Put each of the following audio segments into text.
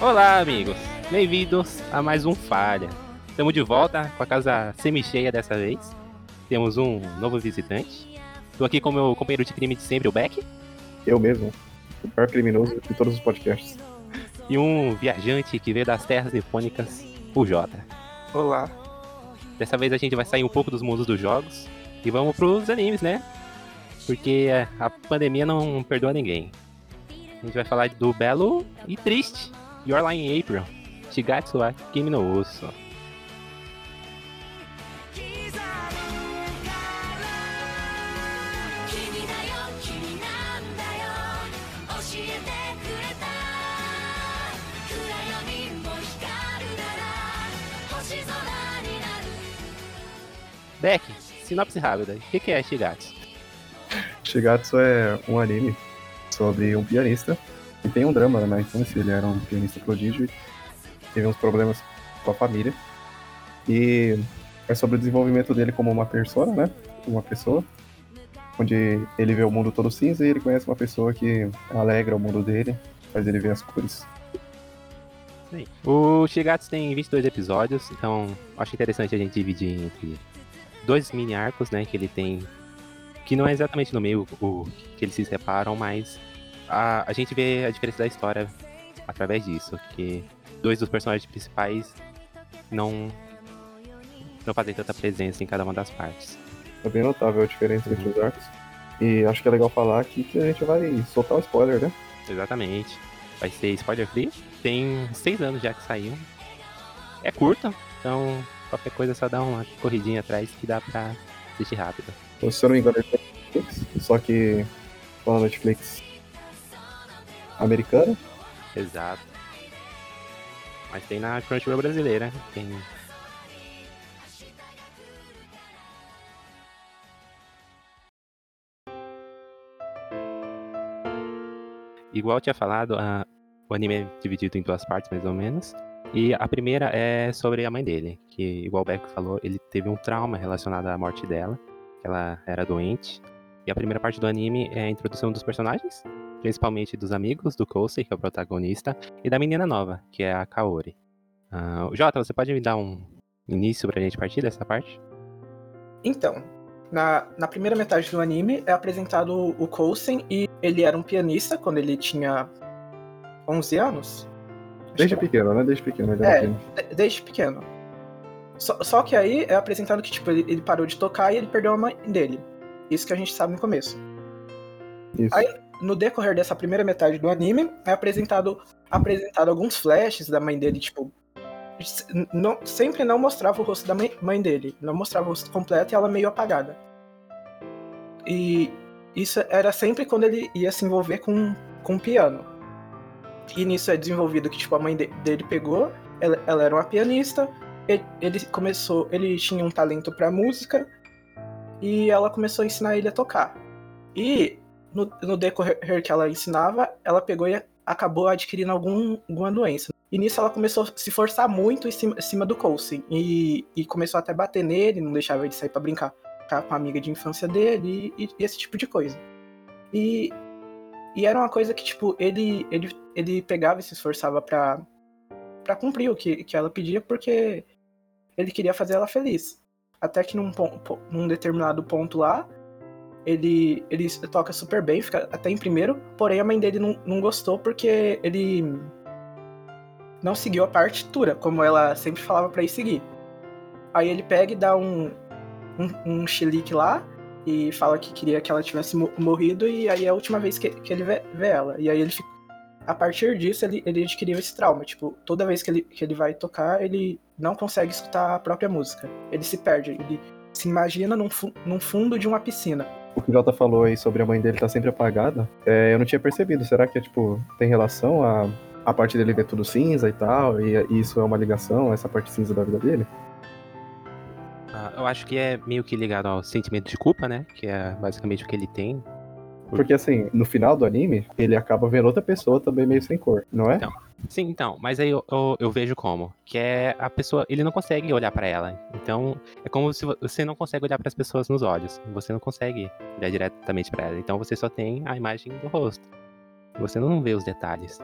Olá, amigos. Bem-vindos a mais um Falha. Estamos de volta com a casa semi-cheia dessa vez. Temos um novo visitante. Estou aqui com meu companheiro de crime de sempre, o Beck. Eu mesmo. O pior criminoso de todos os podcasts. E um viajante que veio das terras nipônicas, o Jota. Olá. Dessa vez a gente vai sair um pouco dos mundos dos jogos e vamos pros animes, né? Porque a pandemia não perdoa ninguém. A gente vai falar do belo e triste You're Lying April, Shigatsu wa Kimi no Uso. Beck, sinopse rápida, o que, que é Shigatsu? Shigatsu é um anime sobre um pianista e tem um drama na infância. Ele era um pianista prodígio teve uns problemas com a família. E é sobre o desenvolvimento dele como uma persona, né? Uma pessoa. Onde ele vê o mundo todo cinza e ele conhece uma pessoa que alegra o mundo dele, faz ele ver as cores. Sim. O Shigatsu tem 22 episódios, então acho interessante a gente dividir entre dois mini arcos, né, que ele tem, que não é exatamente no meio o que eles se separam, mas a, a gente vê a diferença da história através disso, que dois dos personagens principais não não fazem tanta presença em cada uma das partes. É bem notável a diferença entre os arcos. E acho que é legal falar aqui que a gente vai soltar o spoiler, né? Exatamente. Vai ser spoiler free. Tem seis anos já que saiu. É curta, então qualquer coisa é só dá uma corridinha atrás que dá pra assistir rápido. Se eu não me engano, tem Netflix, só que a Netflix americana. Exato. Mas tem na Crunchyroll brasileira. Tem. Igual eu tinha falado, a- o anime é dividido em duas partes, mais ou menos. E a primeira é sobre a mãe dele, que, igual o Beck falou, ele teve um trauma relacionado à morte dela, que ela era doente. E a primeira parte do anime é a introdução dos personagens, principalmente dos amigos do Kousei, que é o protagonista, e da menina nova, que é a Kaori. Ah, Jota, você pode me dar um início pra gente partir dessa parte? Então, na, na primeira metade do anime é apresentado o Coulson e ele era um pianista quando ele tinha 11 anos. Desde que pequeno, né? Desde pequeno. Ele É. de- desde pequeno. Só, só que aí é apresentado que tipo, ele, ele parou de tocar e ele perdeu a mãe dele. Isso que a gente sabe no começo. Isso. Aí- No decorrer dessa primeira metade do anime, é apresentado, apresentado alguns flashes da mãe dele, tipo. Não, sempre não mostrava o rosto da mãe, mãe dele. Não mostrava o rosto completo e ela meio apagada. E isso era sempre quando ele ia se envolver com, com piano. E nisso é desenvolvido que tipo, a mãe de- dele pegou, ela, ela era uma pianista, ele, ele começou, ele tinha um talento pra música e ela começou a ensinar ele a tocar. E no, no decorrer que ela ensinava, ela pegou e acabou adquirindo algum, alguma doença. E nisso ela começou a se forçar muito em cima, em cima do Coulson. E, e começou até a bater nele, não deixava ele sair pra brincar com a amiga de infância dele e, e esse tipo de coisa. E, e era uma coisa que, tipo, ele, ele, ele pegava e se esforçava pra, pra cumprir o que, que ela pedia, porque ele queria fazer ela feliz. Até que num, num determinado ponto lá, ele, ele toca super bem, fica até em primeiro, porém a mãe dele não, não gostou porque ele não seguiu a partitura, como ela sempre falava pra ir seguir. Aí ele pega e dá um, um, um lá e fala que queria que ela tivesse mo- morrido e aí é a última vez que, que ele vê, vê ela. E aí ele fica... A partir disso, ele, ele adquiriu esse trauma. Tipo, toda vez que ele, que ele vai tocar, ele não consegue escutar a própria música. Ele se perde, ele se imagina num, fu- num fundo de uma piscina. O que o Jota falou aí sobre a mãe dele tá sempre apagada, é, eu não tinha percebido. Será que é, tipo, tem relação a, a parte dele ver tudo cinza e tal, e, e isso é uma ligação, essa parte cinza da vida dele? Ah, eu acho que é meio que ligado ao sentimento de culpa, né? Que é basicamente o que ele tem. Porque, assim, no final do anime, ele acaba vendo outra pessoa também meio sem cor, não é? Então. Sim, então, mas aí eu, eu, eu vejo como, que é a pessoa, ele não consegue olhar pra ela. Então, é como se vo- você não consegue olhar pras pessoas nos olhos. Você não consegue olhar diretamente pra ela. Então você só tem a imagem do rosto. Você não vê os detalhes.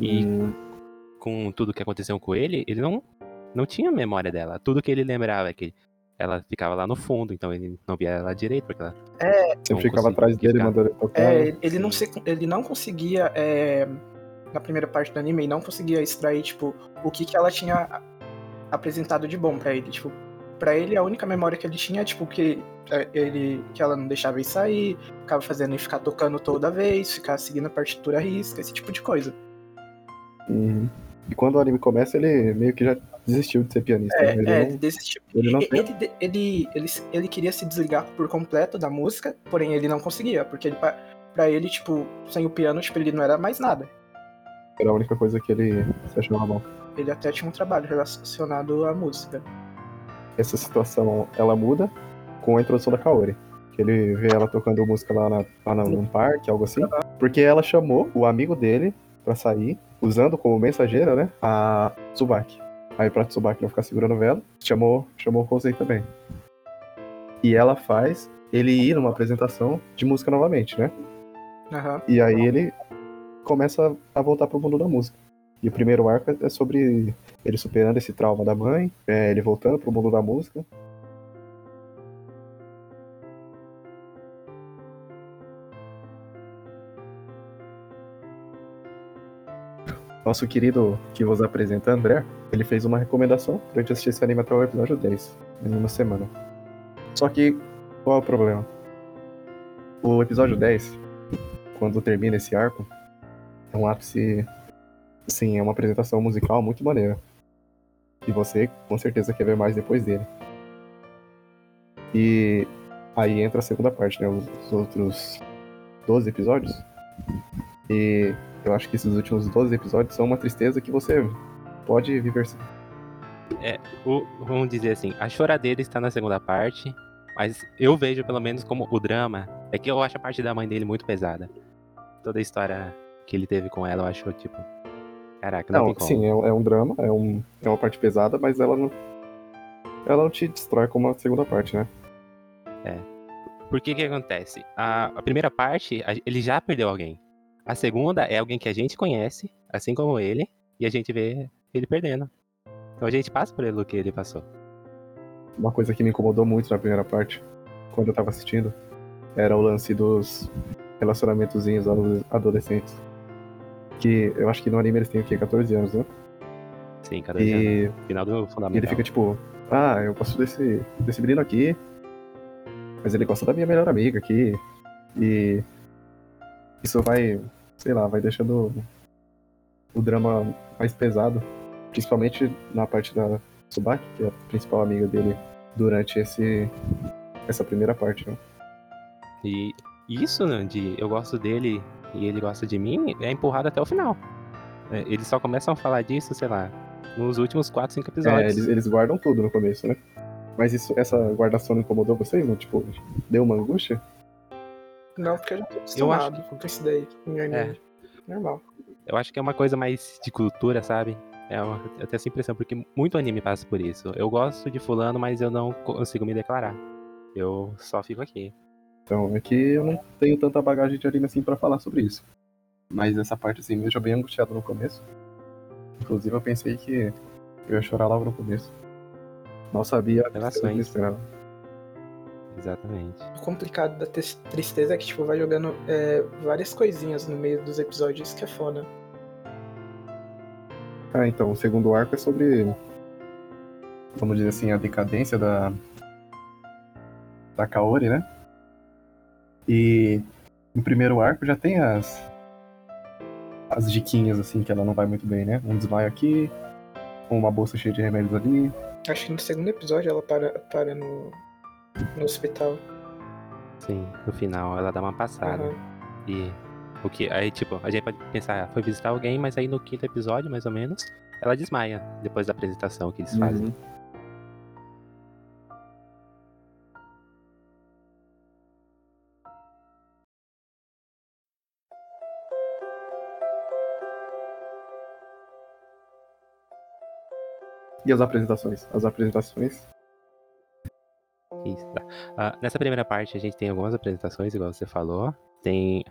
E Hum, com tudo que aconteceu com ele, ele não, não tinha memória dela. Tudo que ele lembrava é que ela ficava lá no fundo, então ele não via ela direito, porque ela. Você não ficava atrás dele, ficar. mandando ele tocar. É, ele não, se, ele não conseguia, é, na primeira parte do anime, ele não conseguia extrair, tipo, o que, que ela tinha apresentado de bom pra ele. Tipo, pra ele, a única memória que ele tinha é, tipo, que, é, ele, que ela não deixava ele sair, ficava fazendo ele ficar tocando toda vez, ficar seguindo a partitura à risca, esse tipo de coisa. Uhum. E quando o anime começa, ele meio que já desistiu de ser pianista. É, né? ele, é, não, desistiu. ele não ele, ele, ele, ele queria se desligar por completo da música, porém ele não conseguia, porque ele, pra- pra ele, tipo, sem o piano, tipo, ele não era mais nada. Era a única coisa que ele se achava bom. Ele até tinha um trabalho relacionado à música. Essa situação, ela muda com a introdução da Kaori. Que ele vê ela tocando música lá, na, lá no, num parque, algo assim. Porque ela chamou o amigo dele pra sair, usando como mensageira, né, a Tsubaki. Aí pra Tsubaki não ficar segurando vela, chamou, chamou o Kosei também. E ela faz ele ir numa apresentação de música novamente, né? Aham. E aí ele começa a voltar pro mundo da música. E o primeiro arco é sobre ele superando esse trauma da mãe, é, ele voltando pro mundo da música. Nosso querido que vos apresenta, André, ele fez uma recomendação pra gente assistir esse anime até o episódio 10, em uma semana. Só que, qual é o problema? O episódio 10, quando termina esse arco, é um ápice. Sim, é uma apresentação musical muito maneira. E você com certeza quer ver mais depois dele. E aí entra a segunda parte, né? Os, os outros 12 episódios. E eu acho que esses últimos 12 episódios são uma tristeza que você pode viver sem. O- vamos dizer assim, a choradeira está na segunda parte, mas eu vejo pelo menos como o drama. É que eu acho a parte da mãe dele muito pesada. Toda a história que ele teve com ela, eu acho, tipo. Caraca, não, Não, tem como. sim, é, é um drama, é, um, é uma parte pesada, mas ela não. Ela não te destrói como a segunda parte, né? Por que que acontece? A, a primeira parte, a- ele já perdeu alguém. A segunda é alguém que a gente conhece, assim como ele, e a gente vê ele perdendo. Então a gente passa por ele o que ele passou. Uma coisa que me incomodou muito na primeira parte, quando eu tava assistindo, era o lance dos relacionamentozinhos ado- adolescentes. Que eu acho que no anime eles têm o quê? 14 anos, né? Sim, cada vez E, final do e fundamental. ele fica tipo, ah, eu gosto desse, desse menino aqui, mas ele gosta da minha melhor amiga aqui. E isso vai, sei lá, vai deixando o drama mais pesado. Principalmente na parte da Tsubaki, que é a principal amiga dele durante esse, essa primeira parte, né? E isso, né, de eu gosto dele e ele gosta de mim, é empurrado até o final. É, Eles só começam a falar disso, sei lá, nos últimos 4, 5 É, episódios. eles, eles guardam tudo no começo, né? Mas isso, essa guardação não incomodou vocês? Não? Tipo, deu uma angústia? Não, porque eu já tô Eu acostumado com isso daí. anime. Normal. Eu acho que é uma coisa mais de cultura, sabe? É uma, eu tenho essa impressão, porque muito anime passa por isso. Eu gosto de fulano, mas eu não consigo me declarar. Eu só fico aqui. Então, é que eu não tenho tanta bagagem de anime assim pra falar sobre isso. Mas essa parte assim me deixou bem angustiado no começo. Inclusive eu pensei que eu ia chorar logo no começo. Não sabia a tristeza que Relações. esperava. Exatamente. O complicado da tristeza é que, tipo, vai jogando é, várias coisinhas no meio dos episódios que é foda. Ah, então, o segundo arco é sobre, vamos dizer assim, a decadência da da Kaori, né? E no primeiro arco já tem as as diquinhas assim que ela não vai muito bem, né? Um desmaio aqui, uma bolsa cheia de remédios ali. Acho que no segundo episódio ela para, para no, no hospital. Sim, no final ela dá uma passada. Aham. E o que. Aí, tipo, a gente pode pensar, ah, foi visitar alguém, mas aí no quinto episódio, mais ou menos, ela desmaia depois da apresentação que eles fazem. Uhum. E as apresentações? As apresentações. Isso, tá. Ah, nessa primeira parte a gente tem algumas apresentações, igual você falou. Tem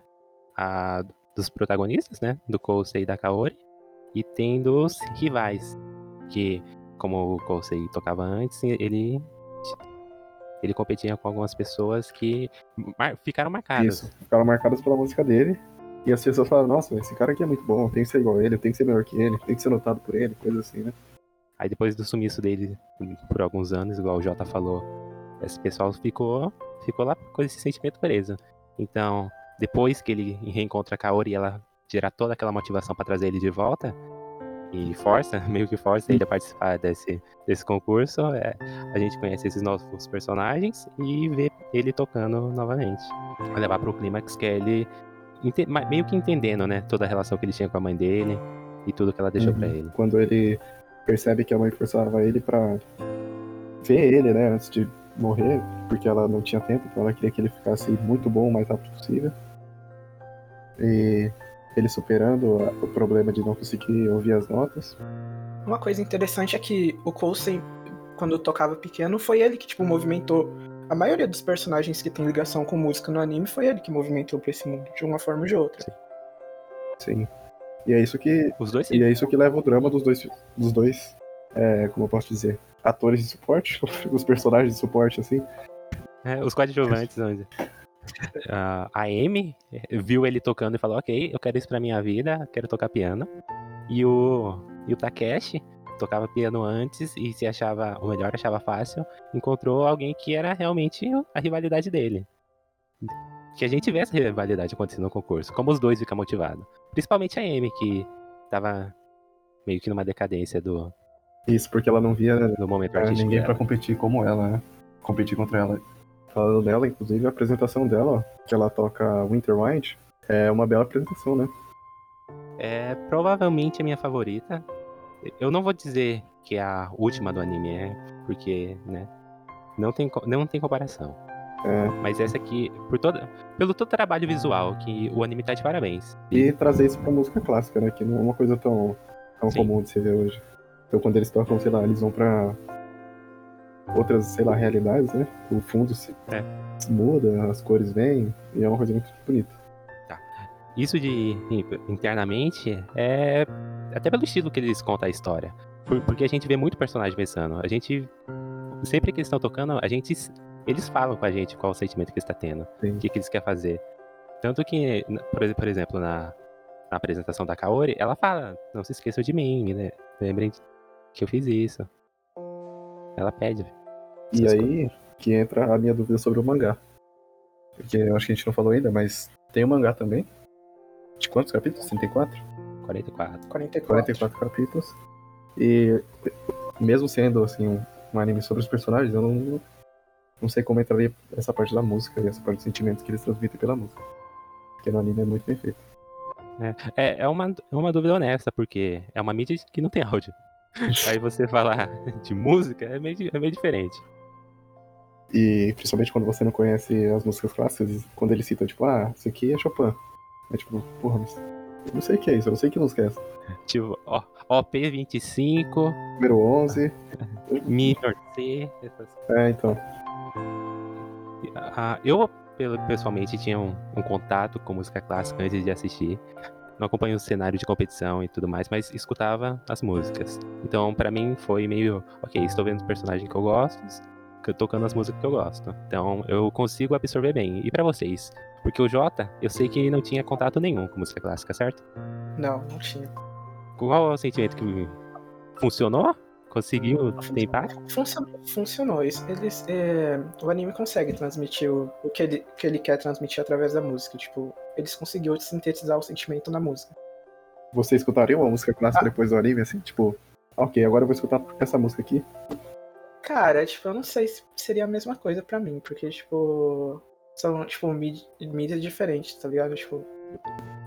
a dos protagonistas, né? Do Kousei e da Kaori. e tem dos rivais, que como o Kosei tocava antes, ele ele competia com algumas pessoas que mar- ficaram marcadas. Isso. Ficaram marcadas pela música dele. E as pessoas falaram, nossa, esse cara aqui é muito bom, tem que ser igual a ele, tem que ser melhor que ele, tem que ser notado por ele, coisa assim, né? Aí depois do sumiço dele por alguns anos, igual o Jota falou, esse pessoal ficou, ficou lá com esse sentimento preso. Então, depois que ele reencontra a Kaori e ela gera toda aquela motivação pra trazer ele de volta, e força, meio que força ele a participar desse, desse concurso, é, a gente conhece esses novos personagens e vê ele tocando novamente. Vai levar pro clímax que é ele meio que entendendo, né, toda a relação que ele tinha com a mãe dele e tudo que ela deixou Uhum. pra ele. Quando ele percebe que a mãe forçava ele pra ver ele, né, antes de morrer, porque ela não tinha tempo, então ela queria que ele ficasse muito bom o mais rápido possível. E ele superando a- o problema de não conseguir ouvir as notas. Uma coisa interessante é que o Coulson, quando tocava pequeno, foi ele que, tipo, movimentou. A maioria dos personagens que tem ligação com música no anime foi ele que movimentou pra esse mundo, de uma forma ou de outra. Sim. E é isso que Os dois E é isso que leva o drama dos dois, dos dois é, como eu posso dizer, atores de suporte, os personagens de suporte, assim. É, os coadjuvantes, vamos dizer. Ah, a Amy viu ele tocando e falou: Ok, eu quero isso pra minha vida, quero tocar piano. E o, e o Takeshi tocava piano antes e se achava, ou melhor, achava fácil, encontrou alguém que era realmente a rivalidade dele. Que a gente vê essa rivalidade acontecendo no concurso, como os dois ficam motivados. Principalmente a Amy, que tava meio que numa decadência do, Isso, porque ela não via do momento é, ninguém pra competir como ela, né? Competir contra ela. Falando dela, inclusive, a apresentação dela, que ela toca Winter Wind, é uma bela apresentação, né? É provavelmente a minha favorita. Eu não vou dizer que é a última do anime é, porque, né, não tem, não tem comparação. É, Mas essa aqui, por toda, pelo todo trabalho visual, que o anime tá de parabéns. e trazer isso pra música clássica, né? Que não é uma coisa tão, tão Sim. comum de se ver hoje. Então quando eles tocam, sei lá, eles vão pra outras, sei lá, realidades, né? O fundo se, É. se muda, as cores vêm, e é uma coisa muito bonita. Isso de internamente é até pelo estilo que eles contam a história. Por- porque a gente vê muito personagem pensando. A gente sempre que eles estão tocando, a gente eles falam com a gente qual o sentimento que está tendo, Sim. o que, que eles querem fazer. Tanto que, por, ex- por exemplo, na, na apresentação da Kaori, ela fala: "Não se esqueçam de mim, le- lembrem que eu fiz isso". Ela pede. E aí que entra a minha dúvida sobre o mangá. Porque eu acho que a gente não falou ainda, mas tem o mangá também. De quantos capítulos? 34? 44. 44. 44 capítulos. E mesmo sendo assim um, um anime sobre os personagens, eu não, não sei como entraria essa parte da música e essa parte dos sentimentos que eles transmitem pela música. Porque no anime é muito bem feito. É, é uma, é uma dúvida honesta, porque é uma mídia que não tem áudio. Aí você falar de música é meio, é meio diferente. E principalmente quando você não conhece as músicas clássicas, quando eles citam, tipo, ah, isso aqui é Chopin. É tipo, porra, mas eu não sei o que é isso, eu não sei que música é essa. Tipo, ó, OP25, Número 11. Minor C. Essas... É, então. Ah, eu, pessoalmente, tinha um, um contato com música clássica antes de assistir. Não acompanho o cenário de competição e tudo mais, mas escutava as músicas. Então, pra mim, foi meio, ok, estou vendo os personagens que eu gosto, tocando as músicas que eu gosto. Então, eu consigo absorver bem. E pra vocês? Porque o Jota, eu sei que não tinha contato nenhum com música clássica, certo? Não, não tinha. Qual é o sentimento que funcionou? Conseguiu ter impacto? Funcionou. funcionou. Isso- Eles, é, o anime consegue transmitir o, o que, ele, que ele quer transmitir através da música. Tipo, eles conseguiram sintetizar o sentimento na música. Você escutaria uma música clássica depois do anime, assim? Tipo, ok, agora eu vou escutar essa música aqui. Cara, tipo, eu não sei se seria a mesma coisa pra mim, porque, tipo, são, tipo, mídi- mídias diferentes, tá ligado? Tipo,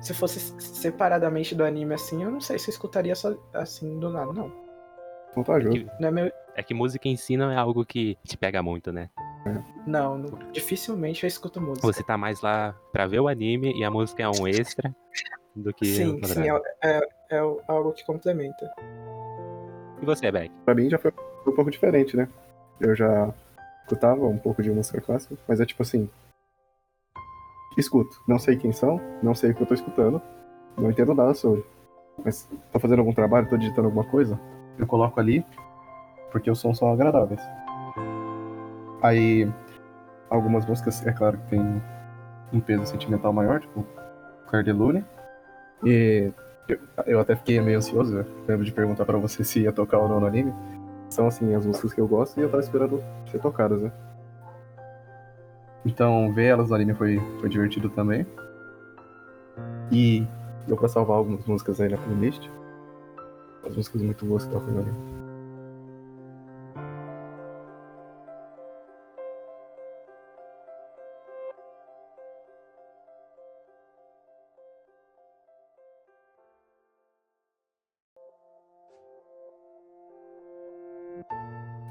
se fosse separadamente do anime assim, eu não sei se eu escutaria só assim do nada, não. Vantajoso. Que- Não é meu. É que música em si não é algo que te pega muito, né? Não, não- dificilmente eu escuto música. Você tá mais lá pra ver o anime e a música é um extra do que. Sim, o sim, é, é, é algo que complementa. E você, Beck? Pra mim já foi um pouco diferente, né? Eu já escutava um pouco de música clássica, mas é tipo assim. Escuto. Não sei quem são, não sei o que eu tô escutando, não entendo nada sobre. mas tô fazendo algum trabalho, tô digitando alguma coisa, eu coloco ali, porque os sons são agradáveis. Aí, algumas músicas, é claro que tem um peso sentimental maior, tipo Cardelune. E eu, eu até fiquei meio ansioso, né? lembro de perguntar pra você se ia tocar ou não no anime. São, assim, as músicas que eu gosto e eu tava esperando ser tocadas, né? Então, ver elas no anime foi, foi divertido também. E deu pra salvar algumas músicas aí na playlist. As músicas muito boas que tocam no anime.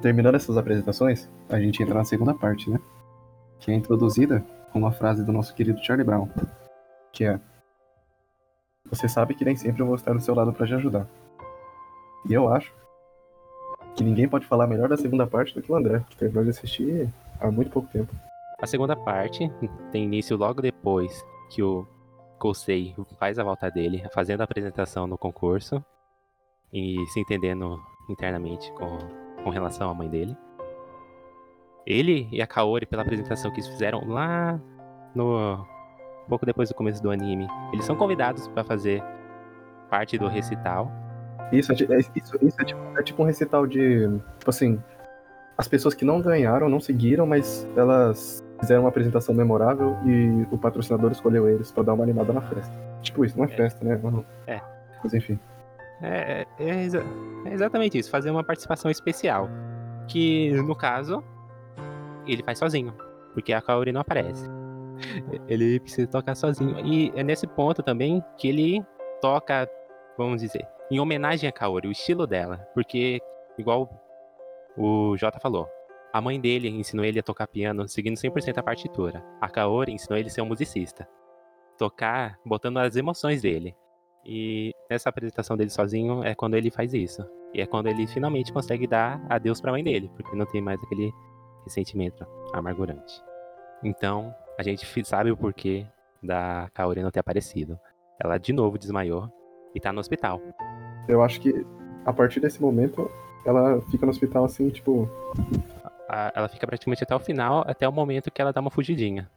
Terminando essas apresentações, a gente entra na segunda parte, né? Que é introduzida com uma frase do nosso querido Charlie Brown, que é: Você sabe que nem sempre eu vou estar do seu lado para te ajudar. E eu acho que ninguém pode falar melhor da segunda parte do que o André, que terminou de assistir há muito pouco tempo. A segunda parte tem início logo depois que o Kosei faz a volta dele, fazendo a apresentação no concurso e se entendendo internamente com, com relação à mãe dele. Ele e a Kaori, pela apresentação que eles fizeram lá no. pouco depois do começo do anime, eles são convidados para fazer parte do recital. Isso, é, é- isso, isso é, tipo, é tipo um recital de. Tipo assim. As pessoas que não ganharam, não seguiram, mas elas fizeram uma apresentação memorável e o patrocinador escolheu eles pra dar uma animada na festa. Tipo isso, não é festa, né? Não- É. Mas enfim. É, é- é exa- é exatamente isso, fazer uma participação especial. Que, no caso, ele faz sozinho, porque a Kaori não aparece. Ele precisa tocar sozinho. E é nesse ponto também que ele toca, vamos dizer, em homenagem a Kaori, o estilo dela. Porque, igual o Jota falou, a mãe dele ensinou ele a tocar piano seguindo 100% a partitura. A Kaori ensinou ele a ser um musicista. Tocar botando as emoções dele. E nessa apresentação dele sozinho é quando ele faz isso. E é quando ele finalmente consegue dar adeus pra mãe dele, porque não tem mais aquele ressentimento amargurante. Então, a gente sabe o porquê da Kaori não ter aparecido. Ela de novo desmaiou e tá no hospital. Eu acho que a partir desse momento ela fica no hospital assim, tipo. Ela fica praticamente até o final, até o momento que ela dá uma fugidinha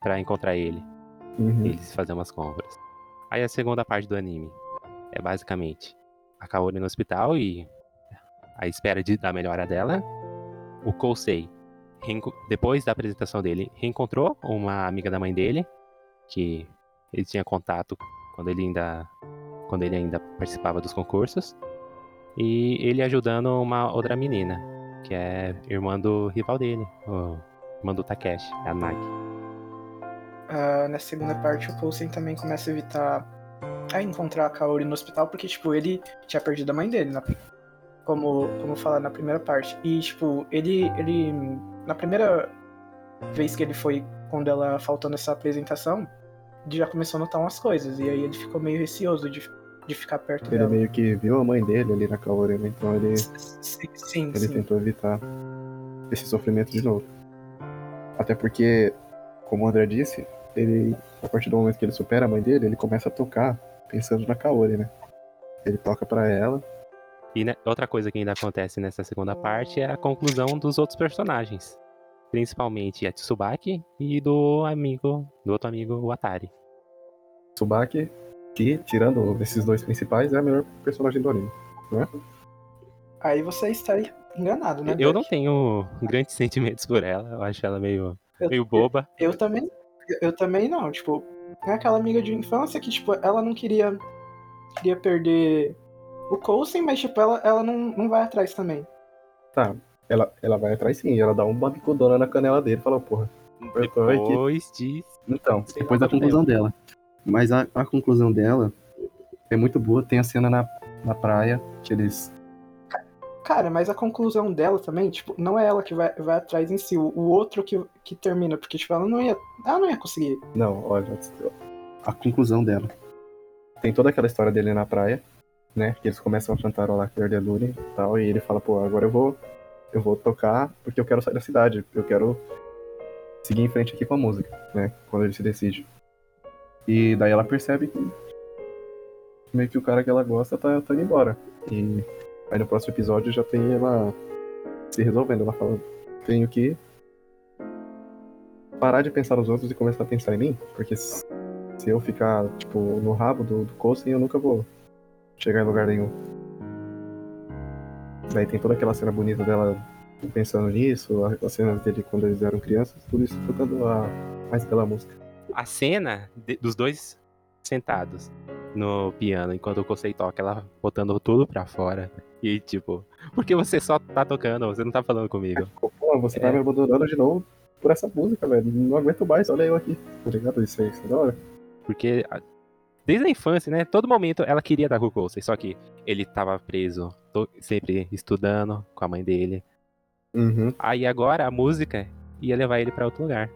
pra encontrar ele. uhum. eles fazer umas compras. Aí a segunda parte do anime é basicamente a Kaori no hospital e a espera de, da melhora dela. O Kousei, depois da apresentação dele, reencontrou uma amiga da mãe dele, que ele tinha contato quando ele ainda, quando ele ainda participava dos concursos. E ele ajudando uma outra menina, que é irmã do rival dele, o irmã do Takeshi, a Nagi. Ah, na segunda parte, o Coulson também começa a evitar a encontrar a Kaori no hospital, porque, tipo, ele tinha perdido a mãe dele, na- como, como falar na primeira parte. E, tipo, ele, ele. Na primeira vez que ele foi, quando ela faltou nessa apresentação, ele já começou a notar umas coisas. E aí ele ficou meio receoso de, de ficar perto Ele dela. meio que viu a mãe dele ali na Kaori, né? Então ele, Sim, sim. ele sim. tentou evitar esse sofrimento de novo. Até porque, como o André disse, ele, a partir do momento que ele supera a mãe dele, ele começa a tocar pensando na Kaori, né? Ele toca pra ela. E né, outra coisa que ainda acontece nessa segunda parte é a conclusão dos outros personagens. Principalmente a Tsubaki e do amigo, do outro amigo, o Atari. Tsubaki, que, tirando esses dois principais, é a melhor personagem do anime. Aí você está enganado, né? eu não tenho grandes sentimentos por ela, eu acho ela meio, Eu- meio boba. Eu também, eu também não, tipo, é aquela amiga de infância que, tipo, ela não queria queria perder o Coulson, mas, tipo, ela, ela não, não vai atrás também. Tá, ela, ela vai atrás sim, ela dá uma bicudona na canela dele e fala, porra. Eu. Depois de. Então, depois da conclusão dela. Mas a, a conclusão dela é muito boa. Tem a cena na, na praia que eles. Cara, mas a conclusão dela também, tipo, não é ela que vai, vai atrás em si, o, o outro que, que termina, porque, tipo, ela não ia, ela não ia conseguir. Não, olha. A conclusão dela. Tem toda aquela história dele na praia, né? Que eles começam a cantarolar Cardelune e tal. E ele fala, pô, agora eu vou. Eu vou tocar porque eu quero sair da cidade. Eu quero seguir em frente aqui com a música, né? Quando ele se decide. E daí ela percebe que meio que o cara que ela gosta tá, tá indo embora. E aí no próximo episódio já tem ela se resolvendo. Ela fala, tenho que parar de pensar nos outros e começar a pensar em mim, porque se eu ficar, tipo, no rabo do, do Coulson, eu nunca vou chegar em lugar nenhum. Daí tem toda aquela cena bonita dela pensando nisso, a- as cenas dele quando eles eram crianças, tudo isso tocando a mais pela música. A cena de- dos dois sentados no piano, enquanto o Kosei toca, ela botando tudo pra fora. E tipo, por que você só tá tocando? Você não tá falando comigo. Pô, você tá É. me abandonando de novo por essa música, velho. Não aguento mais, olha eu aqui. Tá ligado? Isso aí, isso é da hora. Porque desde a infância, né? Todo momento ela queria dar com o Kosei, só que ele tava preso, sempre estudando com a mãe dele. Uhum. Aí agora a música ia levar ele pra outro lugar.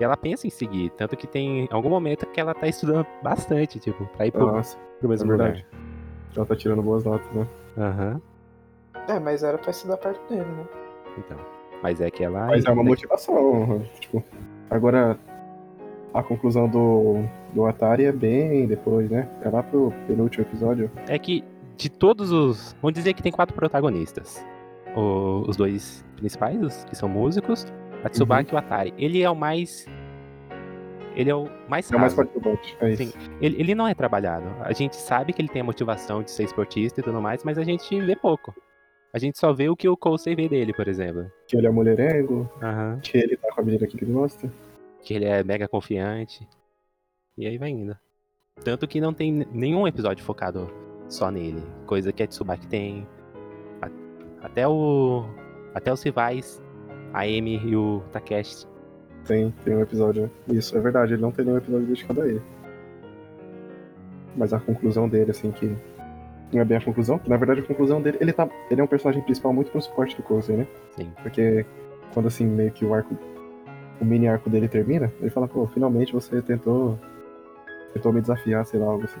E ela pensa em seguir, tanto que tem algum momento que ela tá estudando bastante, tipo, pra ir pro, Nossa, pro é mesmo verdade. lugar. Ela tá tirando boas notas, né? Aham, É, mas era pra estudar perto dele, né? então. Mas é que ela. Mas é uma motivação. Tipo, agora a conclusão do, do Atari é bem depois, né? É lá pro penúltimo episódio. É que de todos os. Vamos dizer que tem quatro protagonistas. O- os dois principais, os que são músicos, a Tsubaki e o Atari. Ele é o mais. Ele é o mais É o mais participante. É isso. Sim. Ele, ele não é trabalhado. A gente sabe que ele tem a motivação de ser esportista e tudo mais, mas a gente vê pouco. A gente só vê o que o Coulson vê dele, por exemplo. Que ele é mulherengo, Aham. que ele tá com a menina que ele gosta. Que ele é mega confiante. E aí vai indo. Tanto que não tem nenhum episódio focado só nele. Coisa que a Tsubaki tem. Até o. Até os rivais, a Amy e o Takeshi. Tem, tem um episódio. Isso, é verdade, ele não tem nenhum episódio dedicado a ele. Mas a conclusão dele, assim, que. Não é bem a conclusão, na verdade a conclusão dele. Ele, tá, ele é um personagem principal muito pro suporte do Coulson, né? Sim. Porque quando assim, meio que o arco. O mini arco dele termina, ele fala, pô, finalmente você tentou. Tentou me desafiar, sei lá, algo assim.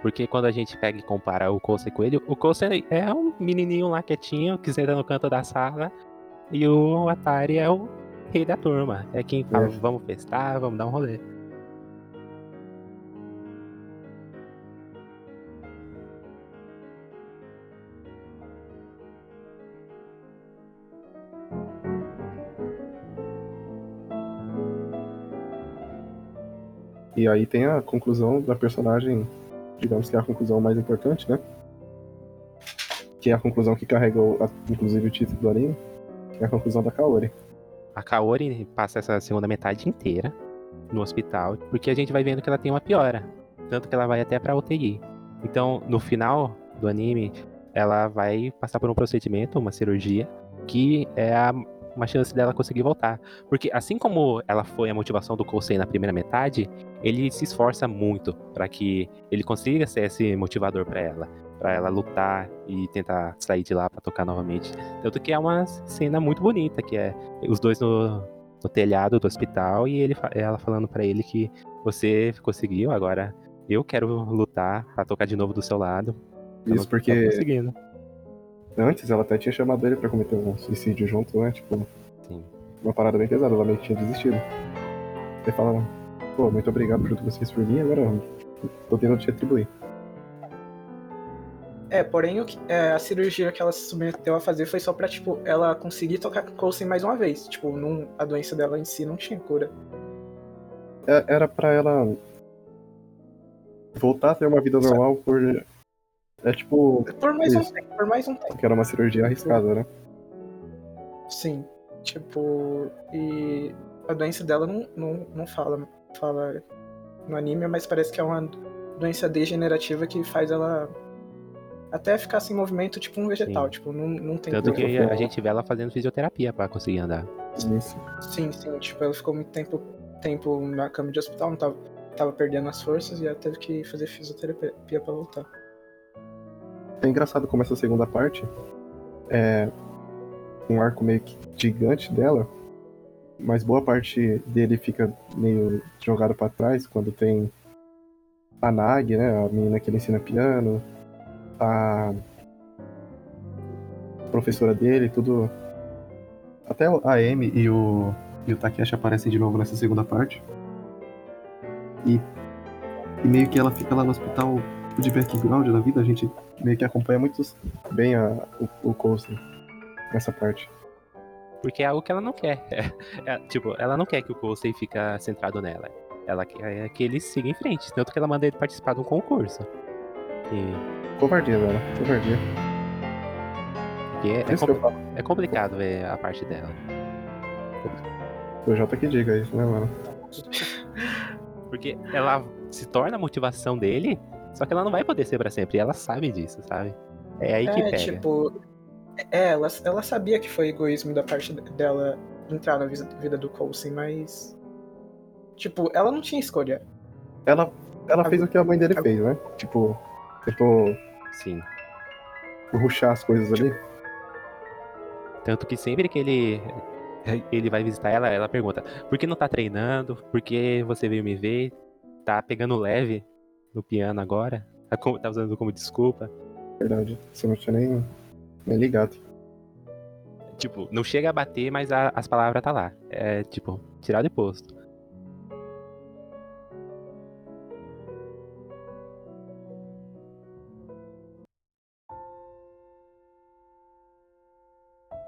Porque quando a gente pega e compara o Coulson com ele, o Coulson é um menininho lá quietinho, que senta no canto da sala. E o Atari é o rei da turma. É quem fala, É. vamos festar, vamos dar um rolê. E aí tem a conclusão da personagem, digamos que é a conclusão mais importante, né? Que é a conclusão que a- inclusive, o título do anime, que é a conclusão da Kaori. A Kaori passa essa segunda metade inteira no hospital, porque a gente vai vendo que ela tem uma piora. Tanto que ela vai até pra UTI. Então, no final do anime, ela vai passar por um procedimento, uma cirurgia, que é a- uma chance dela conseguir voltar. Porque assim como ela foi a motivação do Kousei na primeira metade, ele se esforça muito para que ele consiga ser esse motivador pra ela, Pra ela lutar e tentar sair de lá pra tocar novamente. Tanto que é uma cena muito bonita, que é os dois no, no telhado do hospital e ele, ela falando pra ele que você conseguiu, agora eu quero lutar pra tocar de novo do seu lado. Eu Isso tô porque conseguindo. Antes ela até tinha chamado ele pra cometer um suicídio junto, né? Tipo, Sim. uma parada bem pesada, ela meio que tinha desistido. Ele fala, pô, muito obrigado por tudo que você fez por mim, agora eu tô tentando te atribuir. É, porém o que- é, a cirurgia que ela se submeteu a fazer foi só pra, tipo, ela conseguir tocar com Coulson mais uma vez. Tipo, não, a doença dela em si não tinha cura. É- Era pra ela voltar a ter uma vida normal por. É tipo, Por mais um Isso. tempo, por mais um tempo. que era uma cirurgia arriscada, né? Sim. Tipo, e a doença dela não, não, não fala, fala no anime, mas parece que é uma doença degenerativa que faz ela até ficar sem movimento, tipo um vegetal. Sim. Tipo, não, não tem Tanto que a gente vê ela fazendo fisioterapia pra conseguir andar. Isso. Sim, sim. Tipo, ela ficou muito tempo, tempo na cama de hospital, não tava, tava perdendo as forças e ela teve que fazer fisioterapia pra voltar. É engraçado como essa segunda parte é um arco meio que gigante dela, mas boa parte dele fica meio jogado pra trás quando tem a Nag, né, a menina que ele ensina piano, a professora dele, tudo. Até a Amy e o, e o Takeshi aparecem de novo nessa segunda parte. E E meio que ela fica lá no hospital de background da vida, a gente meio que acompanha muito bem a, o, o Coulson nessa parte. Porque é algo que ela não quer. É, é, tipo, ela não quer que o Coulson fique centrado nela. Ela quer que ele siga em frente. Tanto que ela manda ele participar de um concurso. E, Covardia, velho. Covardia. que é, É é, é complicado ver a parte dela. O Jota que diga isso, né, mano? Porque ela se torna a motivação dele, só que ela não vai poder ser pra sempre. E ela sabe disso, sabe? É aí que É, pega. tipo. É, ela, ela sabia que foi egoísmo da parte dela entrar na vida, do Coulson, mas. Tipo, ela não tinha escolha. Ela, ela fez o que a mãe dele fez, né? Tipo, tentou Sim. ruxar as coisas ali. Tanto que sempre que ele ele vai visitar ela, ela pergunta: por que não tá treinando? Por que você veio me ver? Tá pegando leve no piano agora? Tá, tá usando como desculpa? Verdade. Você não tinha nem, nem ligado. Tipo, não chega a bater, mas a- as palavras tá lá. É tipo, tirar de posto.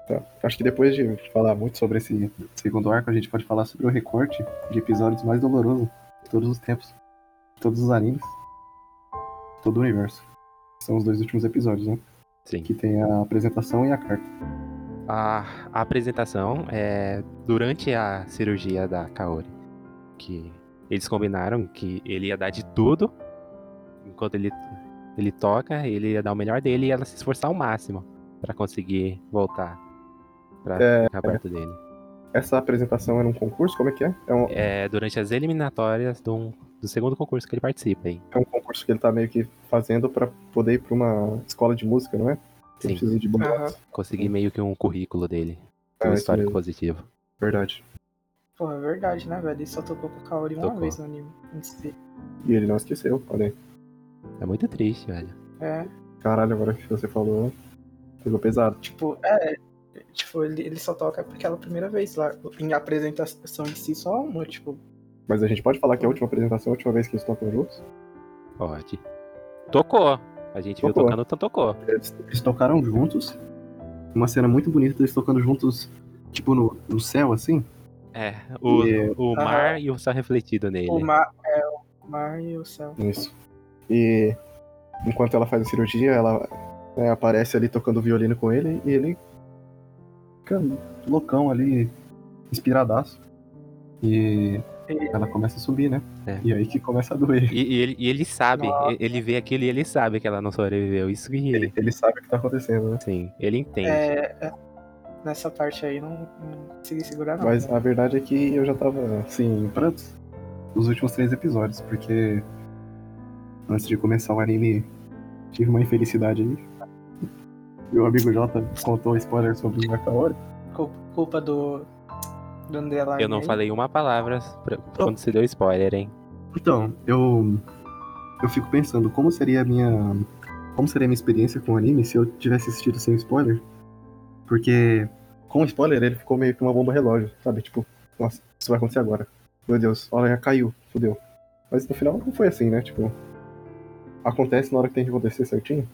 Tá. Acho que depois de falar muito sobre esse segundo arco, a gente pode falar sobre o recorte de episódios mais doloroso de todos os tempos. De todos os animes. Todo o universo. São os dois últimos episódios, né? Sim. Que tem a apresentação e a carta. A, a apresentação é durante a cirurgia da Kaori. Que eles combinaram que ele ia dar de tudo. Enquanto ele, ele toca, ele ia dar o melhor dele e ela se esforçar ao máximo pra conseguir voltar pra É, ficar perto dele. Essa apresentação era um concurso? Como é que é? É um, É durante as eliminatórias do, do segundo concurso que ele participa aí. é um concurso que ele tá meio que fazendo pra poder ir pra uma escola de música, não é? Ele Sim, precisa de boa. Aham. conseguir meio que um currículo dele. Ah, Um isso histórico positivo. Verdade. Pô, é verdade, né, velho? Ele só tocou com o Kaori uma Tocou. vez no anime. em si. E ele não esqueceu, olha aí. É muito triste, velho. É, Caralho, agora que você falou, pegou pesado. tipo, é. Tipo, ele, ele só toca aquela primeira vez lá. Em apresentação em si, só uma, tipo. Mas a gente pode falar que é a última apresentação, a última vez que eles tocam juntos? Pode. Tocou. A gente viu Tocou. tocando, então tocou. Eles, eles tocaram juntos. Uma cena muito bonita deles tocando juntos, tipo, no, no céu, assim. É, o, E- o Aham. mar e o céu refletido nele. O mar, é, o mar e o céu. Isso. E enquanto ela faz a cirurgia, ela né, aparece ali tocando violino com ele e ele fica loucão ali, inspiradaço. E ela começa a subir, né? É. E aí que começa a doer. E, e ele, e ele sabe, e- ele vê aquilo e ele sabe que ela não sobreviveu. Isso que, Ele, ele sabe o que tá acontecendo, né? sim, ele entende. É, é, nessa parte aí não, não consegui segurar não. Mas né? a verdade é que eu já tava, assim, em prantos nos últimos três episódios, porque antes de começar o anime tive uma infelicidade aí. Meu amigo Jota contou spoiler sobre o Nakaori. Culpa, culpa do. Underline. Eu não falei uma palavra pra- quando você deu spoiler, hein? Então, eu eu fico pensando como seria a minha como seria a minha experiência com o anime se eu tivesse assistido sem spoiler? Porque com spoiler ele ficou meio que uma bomba relógio, sabe? Tipo, nossa, isso vai acontecer agora. Meu Deus, olha, já caiu, fodeu. Mas no final não foi assim, né? Tipo, acontece na hora que tem que acontecer certinho.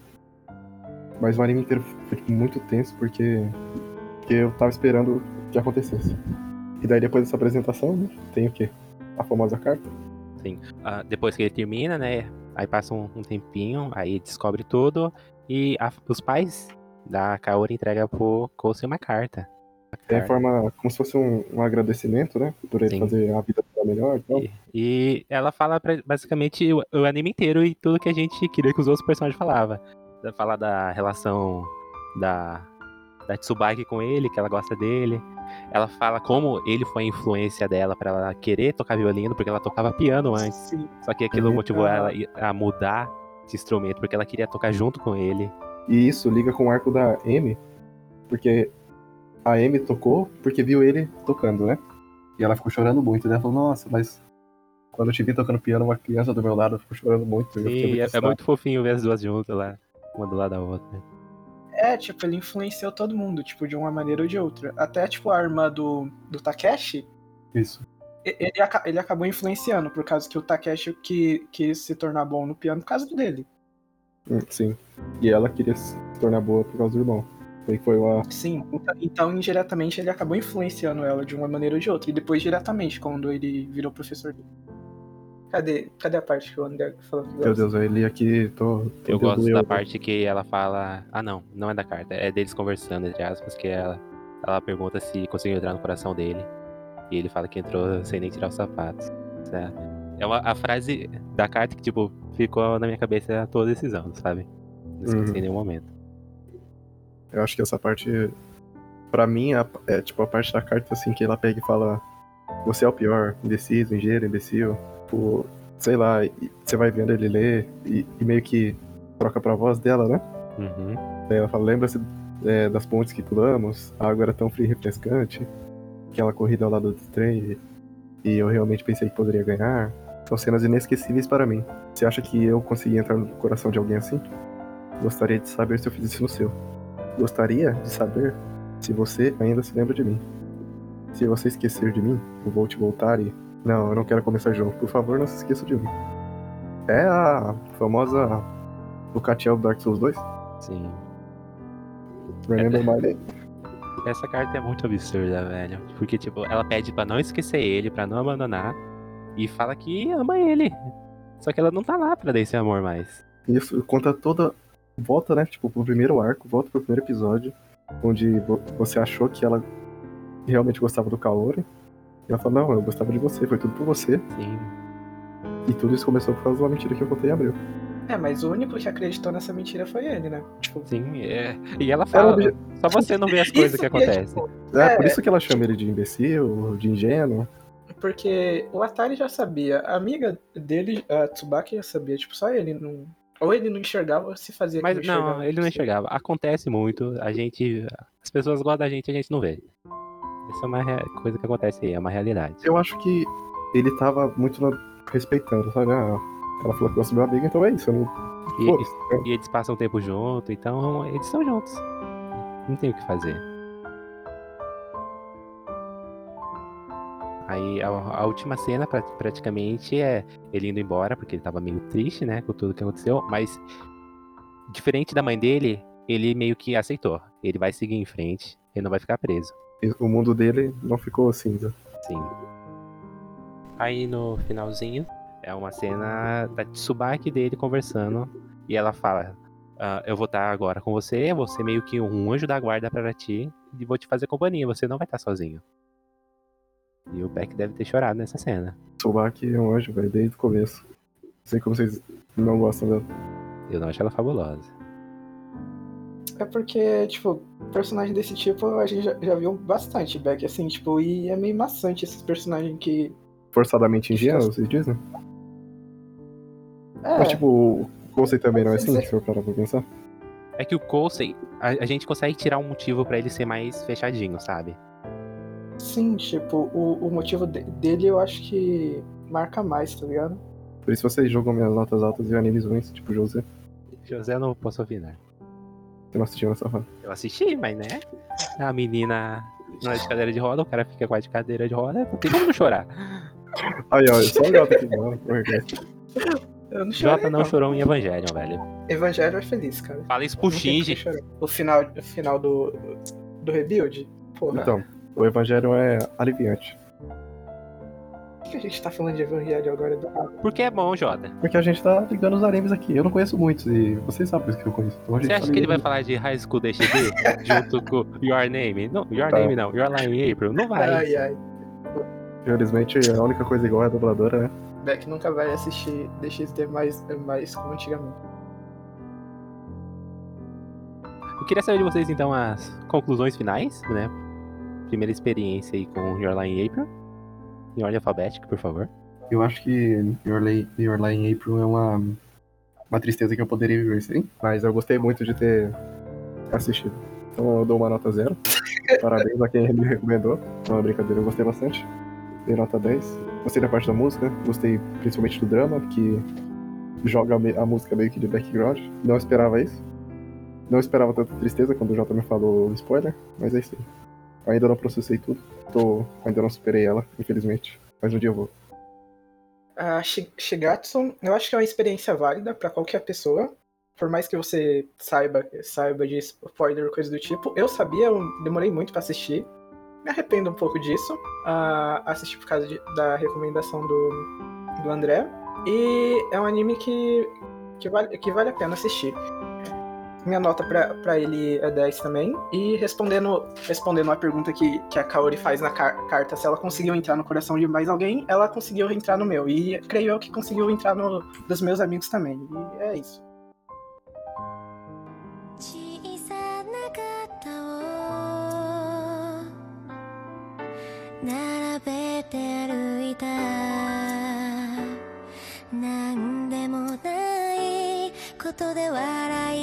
Mas o anime inteiro foi tipo, muito tenso porque porque eu tava esperando que acontecesse. E daí depois dessa apresentação, né, tem o quê? A famosa carta. Ah, depois que ele termina, né? Aí passa um, um tempinho, aí descobre tudo. E a- os pais da Kaori entregam pro Kousei uma carta. É forma como se fosse um, um agradecimento, né? Por ele Sim. fazer a vida dela melhor e tal. E, e ela fala pra- basicamente o, o anime inteiro e tudo que a gente queria que os outros personagens falavam. Ela Fala da relação da, da Tsubaki com ele, que ela gosta dele. Ela fala como ele foi a influência dela pra ela querer tocar violino, porque ela tocava piano antes. Sim. Só que aquilo Uhum. motivou ela a mudar esse instrumento, porque ela queria tocar junto com ele. E isso liga com o arco da Amy, porque a Amy tocou porque viu ele tocando, né? E ela ficou chorando muito. E ela falou, nossa, mas quando eu te vi tocando piano, uma criança do meu lado ficou chorando muito. fiquei E é, é assustado." muito fofinho ver as duas juntas lá, uma do lado da outra. É, tipo, ele influenciou todo mundo, tipo, de uma maneira ou de outra. Até, tipo, a irmã do, do Takeshi, Isso. ele, ele acabou influenciando, por causa que o Takeshi que, quis se tornar bom no piano por causa dele. Hum, Sim. E ela queria se tornar boa por causa do irmão. Aí foi uma. Sim, então, então indiretamente ele acabou influenciando ela de uma maneira ou de outra. E depois diretamente, quando ele virou professor dele. Cadê, cadê a parte que o André falou que Meu gosta? Deus, eu li aqui, tô. tô Eu gosto da parte que ela fala. Ah, não, não é da carta, é deles conversando, entre aspas, que ela, ela pergunta se conseguiu entrar no coração dele. E ele fala que entrou sem nem tirar os sapatos. Certo? É uma, a frase da carta que, tipo, ficou na minha cabeça todos esses anos, sabe? Não esqueci Uhum. em nenhum momento. Eu acho que essa parte, pra mim, é, é tipo a parte da carta assim que ela pega e fala: Você é o pior, indeciso, ingênuo, imbecil. Tipo, sei lá, e você vai vendo ele ler e, e meio que troca pra voz dela, né? Uhum. Daí ela fala: Lembra-se é, das pontes que pulamos? A água era tão fria e refrescante. Aquela corrida ao lado do trem. E eu realmente pensei que poderia ganhar. São cenas inesquecíveis para mim. Você acha que eu consegui entrar no coração de alguém assim? Gostaria de saber se eu fiz isso no seu. Gostaria de saber se você ainda se lembra de mim. Se você esquecer de mim, eu vou te voltar e. Não, eu não quero começar novo. Por favor, não se esqueça de mim. É a famosa. O Catiel do Dark Souls 2? Sim. Remember my name? Essa carta é muito absurda, velho. Porque, tipo, ela pede pra não esquecer ele, pra não abandonar. E fala que ama ele. Só que ela não tá lá pra dar esse amor mais. Isso conta toda. Volta, né? Tipo, pro primeiro arco, volta pro primeiro episódio, onde vo- você achou que ela realmente gostava do Kaori. E ela fala, não, eu gostava de você, foi tudo por você. Sim. E tudo isso começou por causa de uma mentira que eu contei em abril. É, mas o único que acreditou nessa mentira foi ele, né? Tipo, Sim, é. E ela Era fala, só você não vê as coisas que é, acontecem. tipo, É, É. por isso que ela chama ele de imbecil, de ingênuo. Porque o Atari já sabia, a amiga dele, a Tsubaki, já sabia, tipo, só ele não. Ou ele não enxergava, ou se fazia Mas não, enxergava. ele não enxergava. Acontece muito, a gente. As pessoas gostam da gente e a gente não vê. Isso é uma coisa que acontece aí, é uma realidade. Eu acho que ele tava muito na- respeitando, sabe? Ah, ela falou que gosta meu amigo, então é isso. Não... E, Foda-se, né? e eles passam tempo junto, então eles estão juntos. Não tem o que fazer. Aí a, a última cena pra- praticamente é ele indo embora, porque ele tava meio triste, né, com tudo que aconteceu, mas diferente da mãe dele, ele meio que aceitou. Ele vai seguir em frente, ele não vai ficar preso. O mundo dele não ficou assim. né? Sim. Aí no finalzinho é uma cena da Tsubaki dele conversando e ela fala: "Ah, Eu vou estar agora com você, você meio que um anjo da guarda para ti e vou te fazer companhia, você não vai estar sozinho. E o Beck deve ter chorado nessa cena. Tsubaki é um anjo, velho, desde o começo. Não sei como vocês não gostam dela. Eu não acho ela fabulosa. É porque, tipo, personagem desse tipo a gente já, já viu bastante, Beck, assim, tipo, e é meio maçante esses personagens que. Forçadamente ingênuo, vocês dizem? É, Mas, tipo, o conceito também não é assim, Sim. se eu parar pra pensar. É que o Coulson, a, a gente consegue tirar um motivo pra ele ser mais fechadinho, sabe? sim, tipo, o, o motivo de- dele eu acho que marca mais, tá ligado? Por isso vocês jogam minhas notas altas e animes ruins, tipo José. José eu não posso opinar. Você não assistiu nessa. Eu assisti, mas né? A menina não é de cadeira de roda, o cara fica com a de cadeira de roda, não tem como não chorar. Aí, ó, só o Jota aqui, mano. Eu não chorei, Jota não chorou em Evangelion, velho. Evangelho é feliz, cara. Fala isso pro Shinji. O final, o final do, do Rebuild? Porra, Então, o Evangelho é aliviante. Por que a gente tá falando de Evangelho agora? Do? Porque é bom, Jota. Porque a gente tá ligando os animes aqui. Eu não conheço muitos e vocês sabem isso que eu conheço. Então a gente Você tá acha que ele vai falar de High School DxD junto com Your Name? Não, Your Tá. Name não, Your Line in April. Não vai. Ai, ai. Infelizmente, a única coisa igual é a dubladora, né? Beck nunca vai assistir DXD mais, mais como antigamente. Eu queria saber de vocês, então, as conclusões finais, né? Primeira experiência aí com Your Line in April. Em ordem alfabética, por favor. Eu acho que Your, Lay, Your Lie in April é uma, uma tristeza que eu poderia viver sim, mas eu gostei muito de ter assistido. Então eu dou uma nota zero. Parabéns a quem me recomendou. É uma brincadeira, eu gostei bastante. Dei nota 10. Gostei da parte da música, gostei principalmente do drama, que joga a música meio que de background. Não esperava isso. Não esperava tanta tristeza quando o Jota me falou o spoiler, mas é isso aí. Ainda não processei tudo. Tô, ainda não superei ela, infelizmente. Mas um dia eu vou. A Shi- Shigatsu, eu acho que é uma experiência válida pra qualquer pessoa. Por mais que você saiba, saiba de spoiler coisa do tipo. Eu sabia, eu demorei muito pra assistir. Me arrependo um pouco disso. Ah, assisti por causa de- da recomendação do, do André. E é um anime que, que, vale, que vale a pena assistir. Minha nota pra ele é 10 também. E respondendo, respondendo a pergunta que, que a Kaori faz na car- carta, se ela conseguiu entrar no coração de mais alguém, ela conseguiu entrar no meu. E creio eu que conseguiu entrar no dos meus amigos também. E é isso.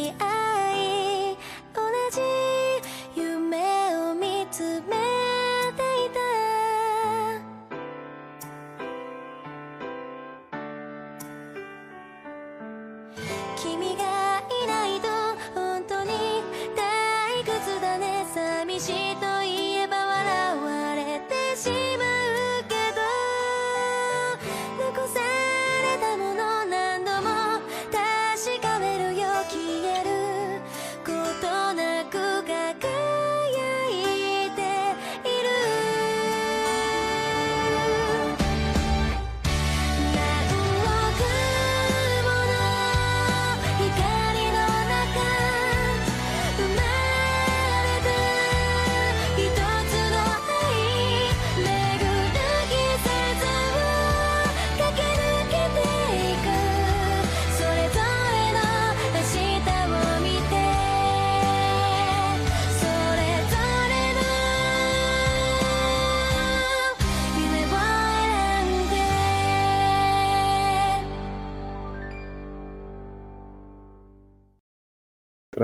小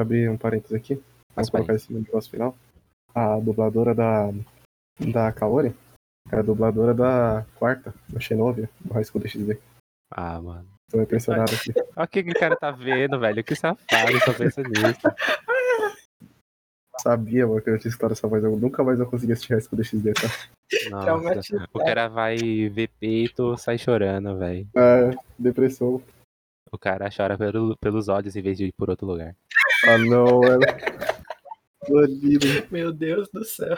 Pra abrir um parênteses aqui, Faz vamos colocar esse negócio final. A dubladora da, da Kaori é a dubladora da quarta, da Xenovia, do High School DxD. Ah, mano. Tô impressionado aqui. Olha o que, o cara tá vendo, velho. Que safado, só pensa nisso. Sabia, mano, que eu tinha escutado essa voz. Eu nunca mais vou conseguir assistir High School DxD, tá? Nossa. O cara vai ver peito, sai chorando, velho. É, depressão. O cara chora pelo- pelos olhos em vez de ir por outro lugar. Ah, não, ela. Bandido. Meu Deus do céu.